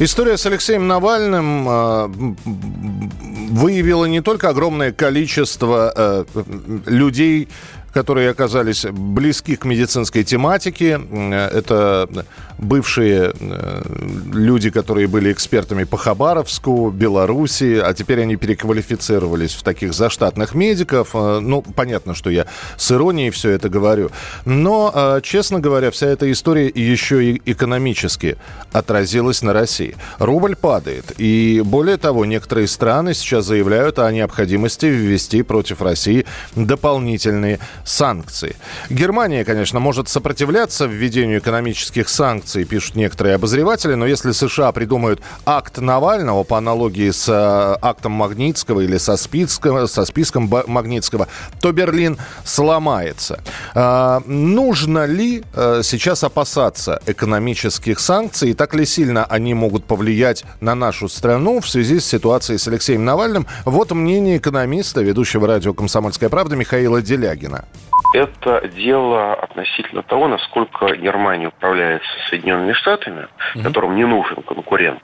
История с Алексеем Навальным э, выявила не только огромное количество э, людей, которые оказались близки к медицинской тематике. Это бывшие э, люди, которые были экспертами по Хабаровску, Беларуси, а теперь они переквалифицировались в таких заштатных медиков. Э, ну, понятно, что я с иронией все это говорю. Но, э, честно говоря, вся эта история еще и экономически отразилась на России. Рубль падает. И более того, некоторые страны сейчас заявляют о необходимости ввести против России дополнительные санкции. Германия, конечно, может сопротивляться введению экономических санкций, пишут некоторые обозреватели, но если США придумают акт Навального по аналогии с э, актом Магнитского или со списком, со списком Магнитского, то Берлин сломается. А, нужно ли а, сейчас опасаться экономических санкций? И так ли сильно они могут повлиять на нашу страну в связи с ситуацией с Алексеем Навальным? Вот мнение экономиста, ведущего радио «Комсомольская правда» Михаила Делягина это дело относительно того, насколько Германия управляется Соединенными Штатами, угу. которым не нужен конкурент.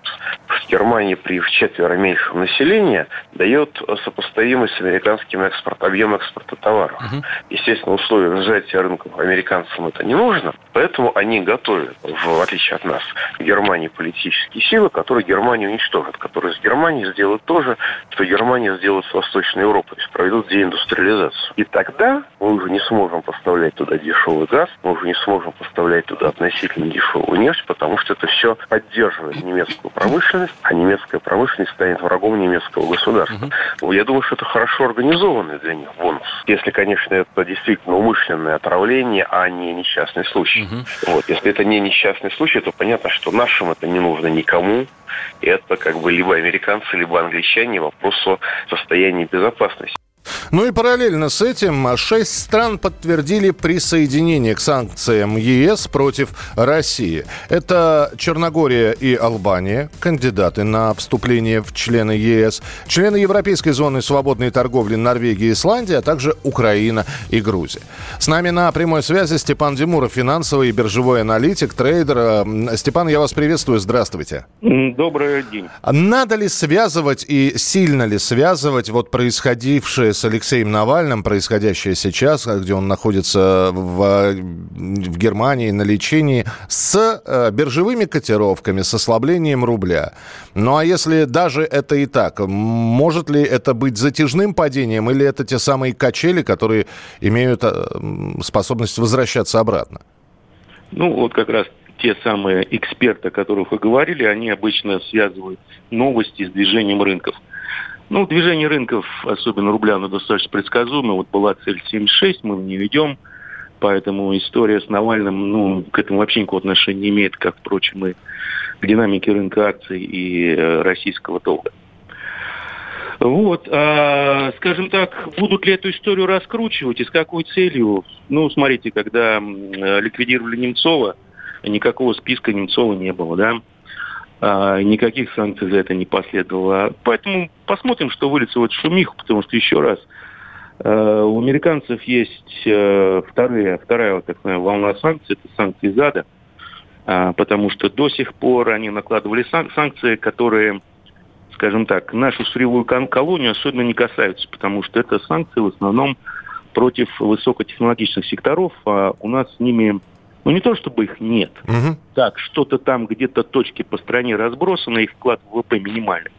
Германия при в четверо меньшем населении дает сопоставимый с американским экспорт, объем экспорта товаров. Угу. Естественно, условия сжатия рынков американцам это не нужно, поэтому они готовят, в отличие от нас, в Германии политические силы, которые Германию уничтожат, которые с Германией сделают то же, что Германия сделает с Восточной Европой, проведут деиндустриализацию. И тогда мы уже не сможем поставлять туда дешевый газ, мы уже не сможем поставлять туда относительно дешевую нефть, потому что это все поддерживает немецкую промышленность, а немецкая промышленность станет врагом немецкого государства. Угу. Я думаю, что это хорошо организованный для них бонус. Если, конечно, это действительно умышленное отравление, а не несчастный случай. Угу. Вот. Если это не несчастный случай, то понятно, что нашим это не нужно никому. Это как бы либо американцы, либо англичане вопрос о состоянии безопасности. Ну и параллельно с этим шесть стран подтвердили присоединение к санкциям ЕС против России. Это Черногория и Албания, кандидаты на вступление в члены ЕС, члены Европейской зоны свободной торговли Норвегия и Исландия, а также Украина и Грузия. С нами на прямой связи Степан Димуров, финансовый и биржевой аналитик, трейдер. Степан, я вас приветствую, здравствуйте. Добрый день. Надо ли связывать и сильно ли связывать вот происходившее с Алексеем Навальным, происходящее сейчас, где он находится в, в Германии на лечении, с э, биржевыми котировками, с ослаблением рубля. Ну а если даже это и так, может ли это быть затяжным падением или это те самые качели, которые имеют э, способность возвращаться обратно? Ну вот как раз те самые эксперты, о которых вы говорили, они обычно связывают новости с движением рынков. Ну, движение рынков, особенно рубля, оно достаточно предсказуемо. Вот была цель 76, мы в нее идем. Поэтому история с Навальным, ну, к этому вообще никакого отношения не имеет, как, впрочем, и к динамике рынка акций и э, российского долга. Вот, а, скажем так, будут ли эту историю раскручивать и с какой целью? Ну, смотрите, когда ликвидировали Немцова, никакого списка Немцова не было, да? А, никаких санкций за это не последовало. Поэтому посмотрим, что выльется в шумиху, потому что, еще раз, э, у американцев есть э, вторые, вторая вот такая волна санкций, это санкции ЗАДа, э, потому что до сих пор они накладывали сан- санкции, которые, скажем так, нашу сырьевую колонию особенно не касаются, потому что это санкции в основном против высокотехнологичных секторов, а у нас с ними ну, не то, чтобы их нет. Угу. Так, что-то там где-то точки по стране разбросаны, их вклад в ВВП минимальный.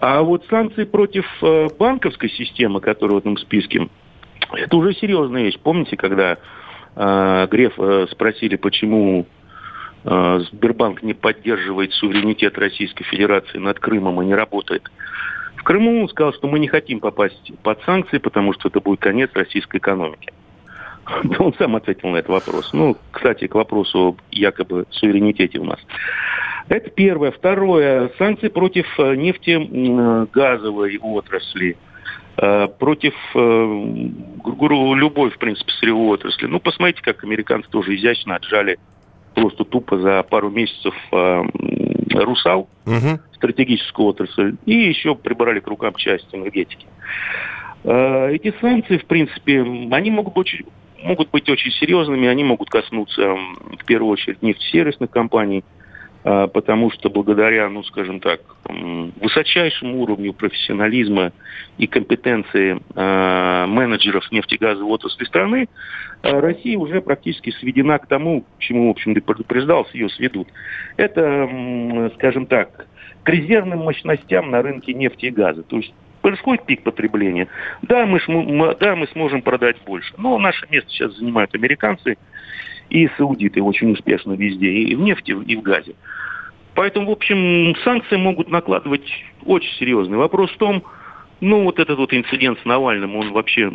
А вот санкции против э, банковской системы, которая в этом списке, это уже серьезная вещь. Помните, когда э, Греф э, спросили, почему э, Сбербанк не поддерживает суверенитет Российской Федерации над Крымом и не работает? В Крыму он сказал, что мы не хотим попасть под санкции, потому что это будет конец российской экономики. Он сам ответил на этот вопрос. Ну, кстати, к вопросу об якобы суверенитете у нас. Это первое. Второе. Санкции против э, нефтегазовой отрасли. э, против э, любой, в принципе, сырьевой отрасли. Ну, посмотрите, как американцы тоже изящно отжали просто тупо за пару месяцев э, «Русал», угу. стратегическую отрасль, и еще прибрали к рукам часть энергетики. Э, эти санкции, в принципе, они могут быть, могут быть очень серьезными, они могут коснуться, в первую очередь, нефтесервисных компаний – а, потому что благодаря, ну, скажем так, высочайшему уровню профессионализма и компетенции а, менеджеров нефтегазовой отрасли страны, а, Россия уже практически сведена к тому, чему, в общем-то, предупреждался, ее сведут. Это, скажем так, к резервным мощностям на рынке нефти и газа. То есть происходит пик потребления. Да, мы, да, мы сможем продать больше. Но наше место сейчас занимают американцы и саудиты очень успешно везде, и в нефти, и в газе. Поэтому, в общем, санкции могут накладывать очень серьезный. Вопрос в том, ну, вот этот вот инцидент с Навальным, он вообще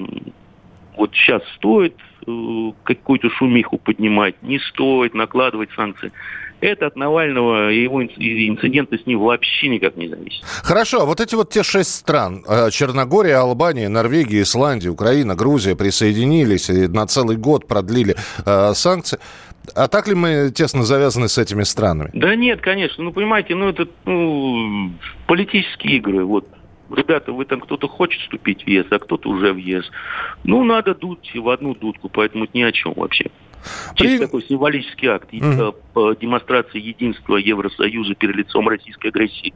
вот сейчас стоит э, какую-то шумиху поднимать, не стоит накладывать санкции. Это от Навального и его инциденты с ним вообще никак не зависит. Хорошо, а вот эти вот те шесть стран, э, Черногория, Албания, Норвегия, Исландия, Украина, Грузия присоединились и на целый год продлили э, санкции. А так ли мы тесно завязаны с этими странами? Да нет, конечно. Ну, понимаете, ну, это ну, политические игры. Вот ребята, вы там кто-то хочет вступить в ЕС, а кто-то уже в ЕС. Ну, надо дуть в одну дудку, поэтому это ни о чем вообще. При... такой символический акт по демонстрации единства Евросоюза перед лицом российской агрессии.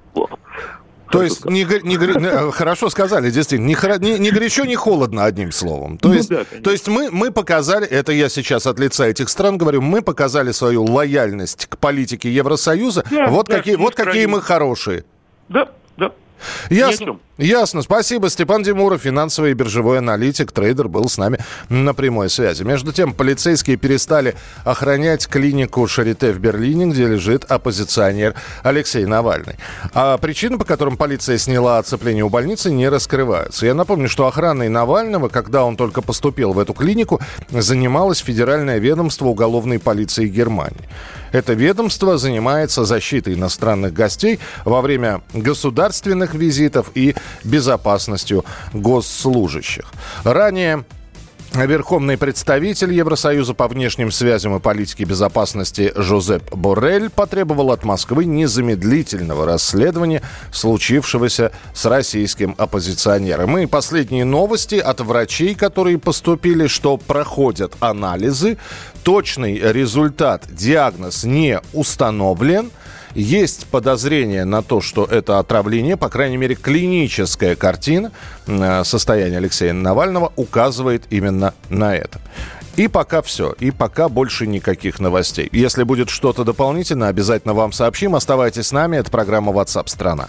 То есть не, не, не, э, хорошо сказали, действительно, не, не, не горячо, не холодно, одним словом. То ну, есть, да, то есть мы, мы показали, это я сейчас от лица этих стран говорю, мы показали свою лояльность к политике Евросоюза. Да, вот да, какие, вот какие мы хорошие. Да, да. Ясно. Ясно. Спасибо. Степан Димуров, финансовый и биржевой аналитик, трейдер, был с нами на прямой связи. Между тем, полицейские перестали охранять клинику Шарите в Берлине, где лежит оппозиционер Алексей Навальный. А причины, по которым полиция сняла оцепление у больницы, не раскрываются. Я напомню, что охраной Навального, когда он только поступил в эту клинику, занималось Федеральное ведомство уголовной полиции Германии. Это ведомство занимается защитой иностранных гостей во время государственных визитов и безопасностью госслужащих. Ранее Верховный представитель Евросоюза по внешним связям и политике безопасности Жозеп Боррель потребовал от Москвы незамедлительного расследования случившегося с российским оппозиционером. И последние новости от врачей, которые поступили, что проходят анализы. Точный результат, диагноз не установлен – есть подозрение на то, что это отравление, по крайней мере, клиническая картина э, состояния Алексея Навального указывает именно на это. И пока все. И пока больше никаких новостей. Если будет что-то дополнительно, обязательно вам сообщим. Оставайтесь с нами. Это программа WhatsApp страна.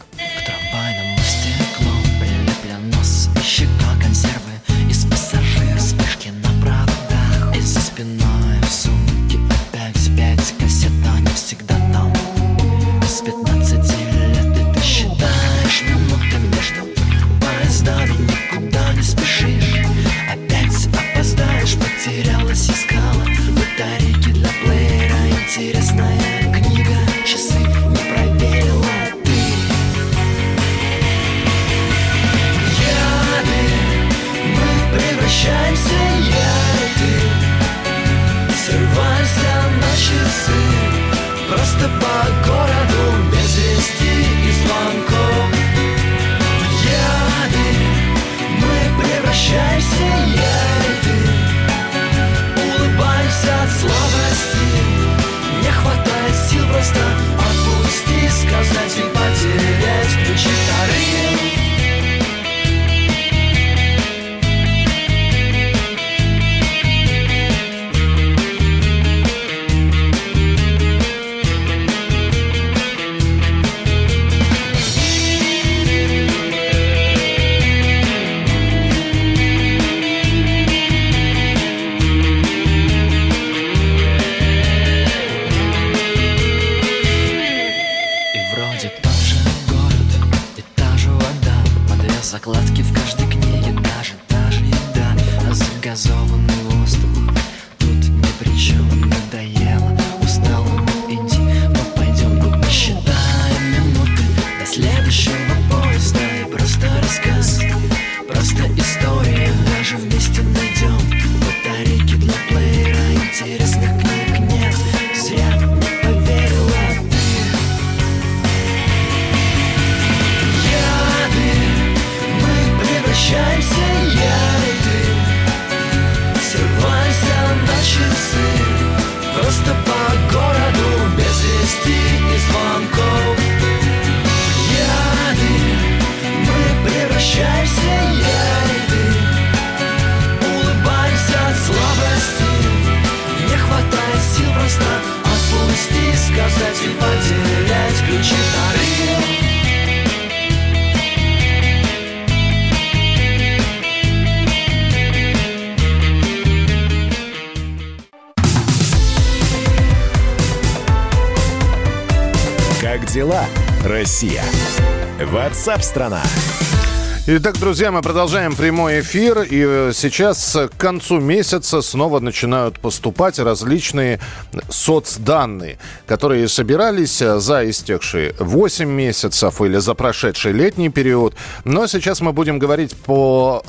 Россия? Ватсап-страна! Итак, друзья, мы продолжаем прямой эфир. И э, сейчас к концу месяца снова начинают поступать различные соцданные, которые собирались э, за истекшие 8 месяцев или за прошедший летний период. Но сейчас мы будем говорить по,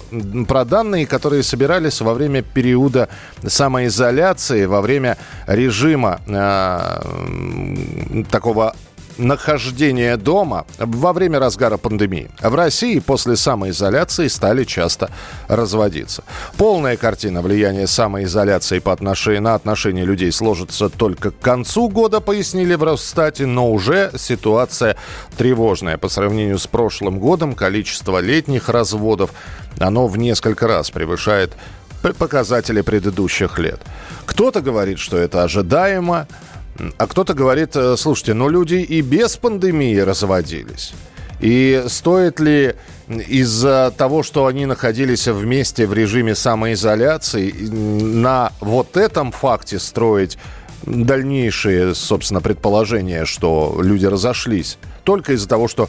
про данные, которые собирались во время периода самоизоляции, во время режима э, такого нахождения дома во время разгара пандемии. В России после самоизоляции стали часто разводиться. Полная картина влияния самоизоляции по отношению, на отношения людей сложится только к концу года, пояснили в Росстате, но уже ситуация тревожная. По сравнению с прошлым годом количество летних разводов, оно в несколько раз превышает показатели предыдущих лет. Кто-то говорит, что это ожидаемо, а кто-то говорит, э, слушайте, ну люди и без пандемии разводились. И стоит ли из-за того, что они находились вместе в режиме самоизоляции, на вот этом факте строить дальнейшие, собственно, предположения, что люди разошлись? только из-за того, что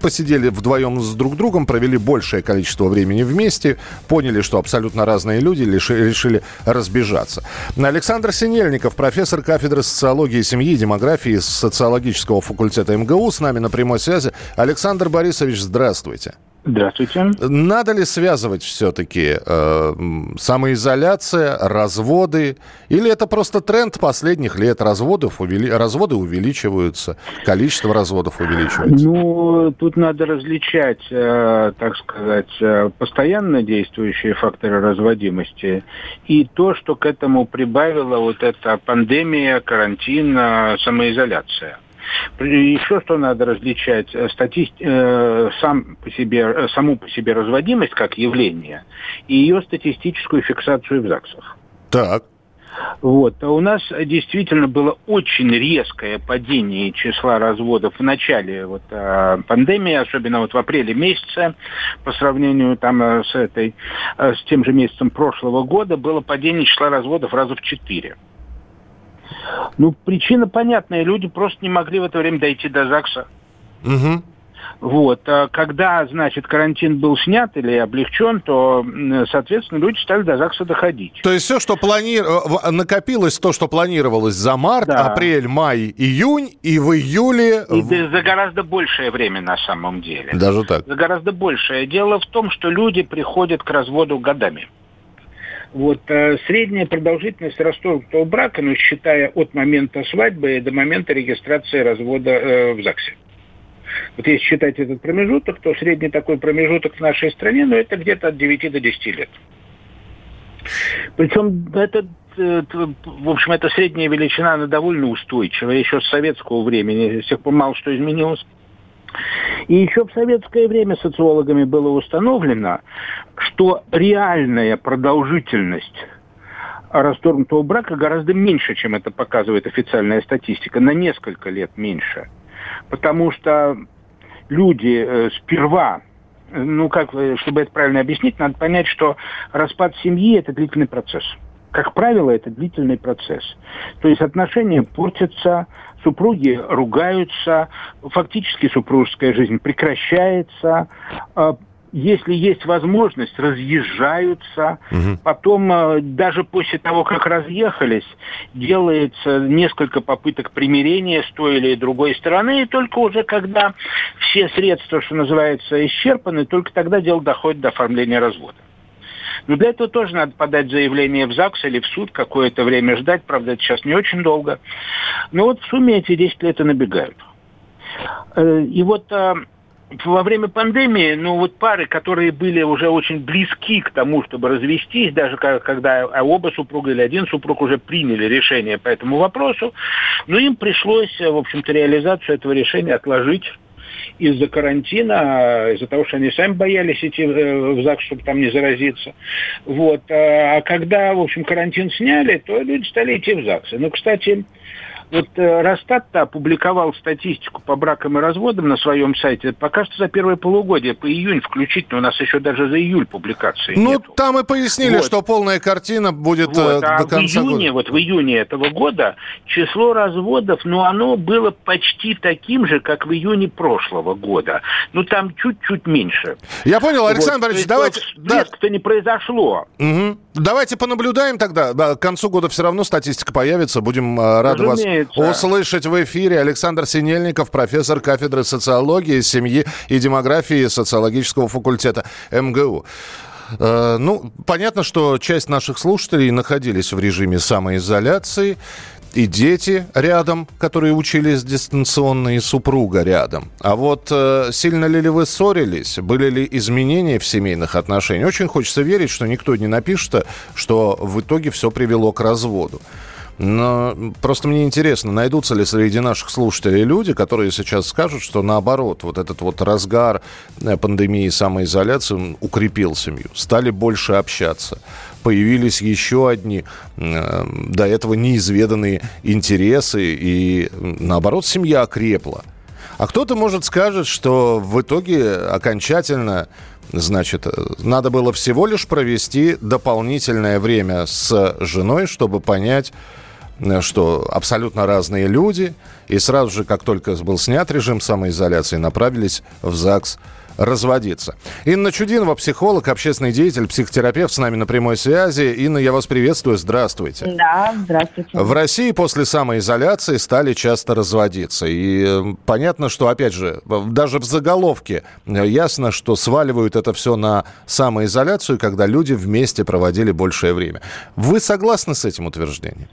посидели вдвоем с друг другом, провели большее количество времени вместе, поняли, что абсолютно разные люди решили разбежаться. Александр Синельников, профессор кафедры социологии семьи и демографии социологического факультета МГУ, с нами на прямой связи. Александр Борисович, здравствуйте. Здравствуйте. Надо ли связывать все-таки э, самоизоляция, разводы? Или это просто тренд последних лет? Разводов увели... Разводы увеличиваются, количество разводов увеличивается? Ну, тут надо различать, э, так сказать, э, постоянно действующие факторы разводимости и то, что к этому прибавила вот эта пандемия, карантин, э, самоизоляция. Еще что надо различать, э, статист... э, сам по себе, э, саму по себе разводимость как явление и ее статистическую фиксацию в ЗАГСах. Так. Вот. А у нас действительно было очень резкое падение числа разводов в начале вот, э, пандемии, особенно вот в апреле месяце, по сравнению там, с, этой, с тем же месяцем прошлого года, было падение числа разводов раза в четыре. Ну, причина понятная. Люди просто не могли в это время дойти до ЗАГСа. Угу. Вот. А когда, значит, карантин был снят или облегчен, то, соответственно, люди стали до ЗАГСа доходить. То есть все, что плани... накопилось, то, что планировалось за март, да. апрель, май, июнь, и в июле... И за гораздо большее время на самом деле. Даже так? За гораздо большее. Дело в том, что люди приходят к разводу годами. Вот э, средняя продолжительность расторгнутого брака, ну, считая от момента свадьбы до момента регистрации развода э, в ЗАГСе. Вот если считать этот промежуток, то средний такой промежуток в нашей стране, ну, это где-то от 9 до 10 лет. Причем это, это, в общем, это средняя величина, она довольно устойчивая, еще с советского времени, с тех пор мало что изменилось. И еще в советское время социологами было установлено, что реальная продолжительность расторгнутого брака гораздо меньше, чем это показывает официальная статистика, на несколько лет меньше. Потому что люди э, сперва, ну как, чтобы это правильно объяснить, надо понять, что распад семьи – это длительный процесс. Как правило, это длительный процесс. То есть отношения портятся, супруги ругаются, фактически супружеская жизнь прекращается, а, если есть возможность, разъезжаются. Угу. Потом, а, даже после того, как разъехались, делается несколько попыток примирения с той или другой стороны, и только уже когда все средства, что называется, исчерпаны, только тогда дело доходит до оформления развода. Но для этого тоже надо подать заявление в ЗАГС или в суд, какое-то время ждать, правда, это сейчас не очень долго. Но вот в сумме эти 10 лет и набегают. Э, и вот э, во время пандемии, ну вот пары, которые были уже очень близки к тому, чтобы развестись, даже когда оба супруга или один супруг уже приняли решение по этому вопросу, ну им пришлось, в общем-то, реализацию этого решения отложить из-за карантина, из-за того, что они сами боялись идти в ЗАГС, чтобы там не заразиться. Вот. А когда, в общем, карантин сняли, то люди стали идти в ЗАГСы. Ну, кстати, Вот э, Росстат опубликовал статистику по бракам и разводам на своем сайте. Пока что за первое полугодие, по июнь включительно, у нас еще даже за июль публикации Ну, нету. там и пояснили, Вот. что полная картина будет Вот, э, а до в конца июне, года. вот в июне этого года число разводов, ну, оно было почти таким же, как в июне прошлого года. Ну, там чуть-чуть меньше. Я понял, Александр Вот, Борисович, то давайте... да, всплеск-то не произошло. мгм. Давайте понаблюдаем тогда. Да, к концу года все равно статистика появится. Будем э, рады вас Разумеется. услышать в эфире. Александр Синельников, профессор кафедры социологии, семьи и демографии социологического факультета МГУ. Э, Ну, понятно, что часть наших слушателей находились в режиме самоизоляции. И дети рядом, которые учились дистанционно, и супруга рядом. А вот э, сильно ли, ли вы ссорились? Были ли изменения в семейных отношениях? Очень хочется верить, что никто не напишет, что в итоге все привело к разводу. Но просто мне интересно, найдутся ли среди наших слушателей люди, которые сейчас скажут, что наоборот, вот этот вот разгар э, пандемии самоизоляции укрепил семью, стали больше общаться, появились еще одни э, до этого неизведанные интересы, и наоборот семья окрепла. А кто-то, может, скажет, что в итоге окончательно, значит, э, надо было всего лишь провести дополнительное время с женой, чтобы понять, что абсолютно разные люди, и сразу же, как только был снят режим самоизоляции, направились в ЗАГС разводиться. Инна Чудинова, психолог, общественный деятель, психотерапевт с нами на прямой связи. Инна, я вас приветствую, здравствуйте. Да, здравствуйте. В России после самоизоляции стали часто разводиться. И э, понятно, что, опять же, даже в заголовке э, ясно, что сваливают это все на самоизоляцию, когда люди вместе проводили большее время. Вы согласны с этим утверждением?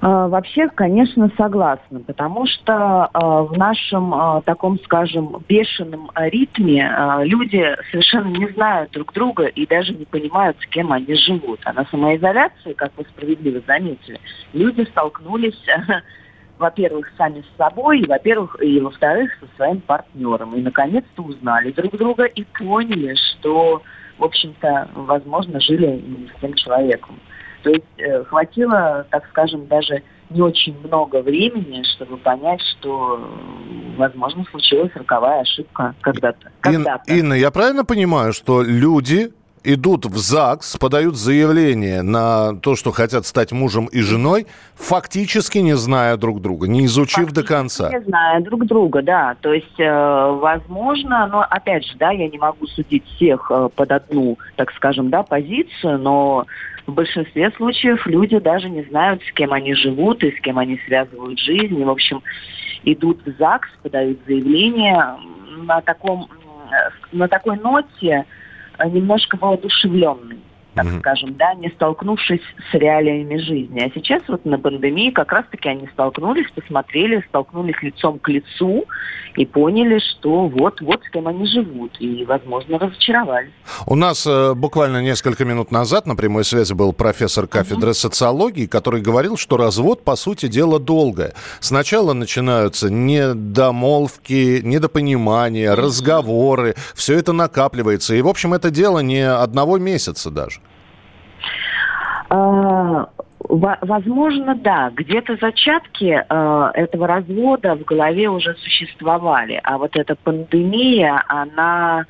А, Вообще, конечно, согласна, потому что а, в нашем а, таком, скажем, бешеном ритме люди совершенно не знают друг друга и даже не понимают, с кем они живут. А на самоизоляции, как вы справедливо заметили, люди столкнулись, во-первых, сами с собой, и, во-первых, и во-вторых, со своим партнером. И, наконец-то, узнали друг друга и поняли, что, в общем-то, возможно, жили не с тем человеком. То есть э, хватило, так скажем, даже не очень много времени, чтобы понять, что, э, возможно, случилась роковая ошибка когда-то. Ин- когда-то. Инна, я правильно понимаю, что люди идут в ЗАГС, подают заявление на то, что хотят стать мужем и женой, фактически не зная друг друга, не изучив до конца? Не знаю друг друга, да. То есть, э, возможно, но опять же, да, я не могу судить всех э, под одну, так скажем, да, позицию, но в большинстве случаев люди даже не знают, с кем они живут и с кем они связывают жизнь. И, в общем, идут в ЗАГС, подают заявление на таком, э, на такой ноте немножко воодушевленной так Мгм. скажем, да, не столкнувшись с реалиями жизни. А сейчас вот на пандемии как раз-таки они столкнулись, посмотрели, столкнулись лицом к лицу и поняли, что вот, вот с кем они живут. И, возможно, разочаровались. У нас э, буквально несколько минут назад на прямой связи был профессор кафедры социологии, который говорил, что развод, по сути дела, долгое. Сначала начинаются недомолвки, недопонимания, разговоры, все это накапливается. И, в общем, это дело не одного месяца даже. А, во- Возможно, да. Где-то зачатки э, этого развода в голове уже существовали. А вот эта пандемия, она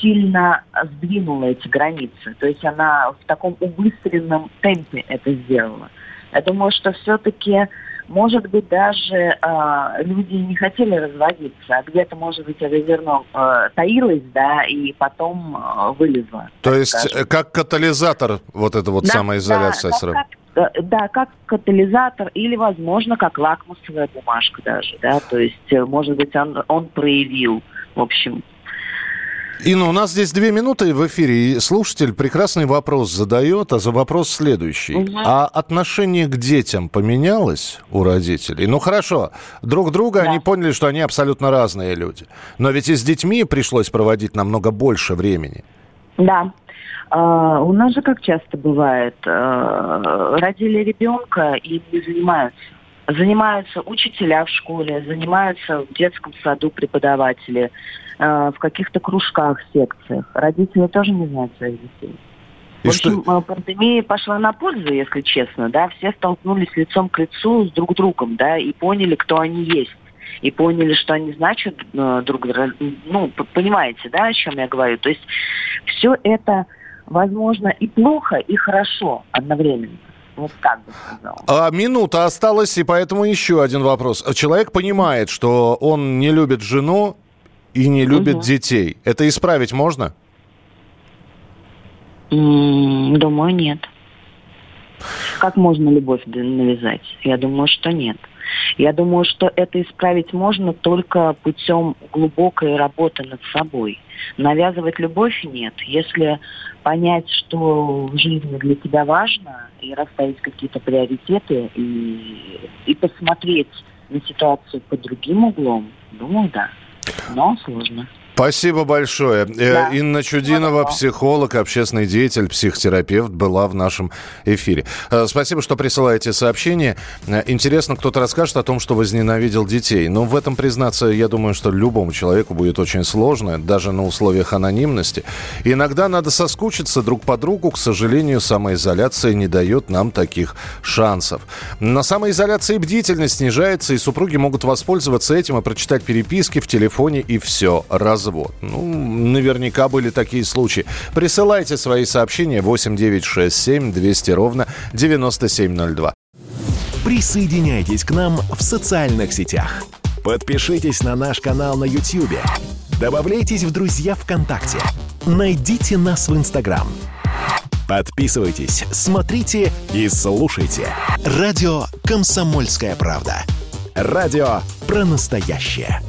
сильно сдвинула эти границы. То есть она в таком убыстренном темпе это сделала. Я думаю, что все-таки, может быть, даже э, люди не хотели разводиться, а где-то, может быть, это зерно э, таилось, да, и потом э, вылезло. То есть, скажем. э, как катализатор вот эта вот Да, самоизоляция да, сразу. как, э, да, как катализатор или, возможно, как лакмусовая бумажка даже, да, то есть, э, может быть, он, он проявил, в общем, Инна, у нас здесь две минуты в эфире, и слушатель прекрасный вопрос задает, а за вопрос следующий. Мгм. А отношение к детям поменялось у родителей? Ну хорошо, друг друга Да. они поняли, что они абсолютно разные люди. Но ведь и с детьми пришлось проводить намного больше времени. да. А, у нас же как часто бывает, э, родили ребенка и не занимаются. Занимаются учителя в школе, занимаются в детском саду преподаватели, э, в каких-то кружках, секциях. Родители тоже не знают своих детей. И в общем, что... Э, пандемия пошла на пользу, если честно, да, все столкнулись лицом к лицу с друг другом, да, и поняли, кто они есть и поняли, что они значат э, друг ну, понимаете, да, о чем я говорю. То есть все это возможно и плохо, и хорошо одновременно. Вот так бы сказал. А минута осталась, и поэтому еще один вопрос. Человек понимает, что он не любит жену и не любит угу. детей. Это исправить можно? Думаю, нет. Как можно любовь навязать? Я думаю, что нет. Я думаю, что это исправить можно только путем глубокой работы над собой. Навязывать любовь нет. Если понять, что в жизни для тебя важно, и расставить какие-то приоритеты, и, и посмотреть на ситуацию под другим углом, думаю, да. Но сложно. Спасибо большое. Э, да. Инна Чудинова, психолог, общественный деятель, психотерапевт, была в нашем эфире. Э, спасибо, что присылаете сообщения. Э, интересно, кто-то расскажет о том, что возненавидел детей. Но в этом признаться, я думаю, что любому человеку будет очень сложно, даже на условиях анонимности. Иногда надо соскучиться друг по другу. К сожалению, самоизоляция не дает нам таких шансов. На самоизоляции бдительность снижается, и супруги могут воспользоваться этим и прочитать переписки в телефоне, и все. Раз развод. Ну, наверняка были такие случаи. Присылайте свои сообщения 8967 200 ровно 9702. Присоединяйтесь к нам в социальных сетях. Подпишитесь на наш канал на YouTube. Добавляйтесь в друзья ВКонтакте. Найдите нас в Инстаграм. Подписывайтесь, смотрите и слушайте. Радио «Комсомольская правда». Радио про настоящее.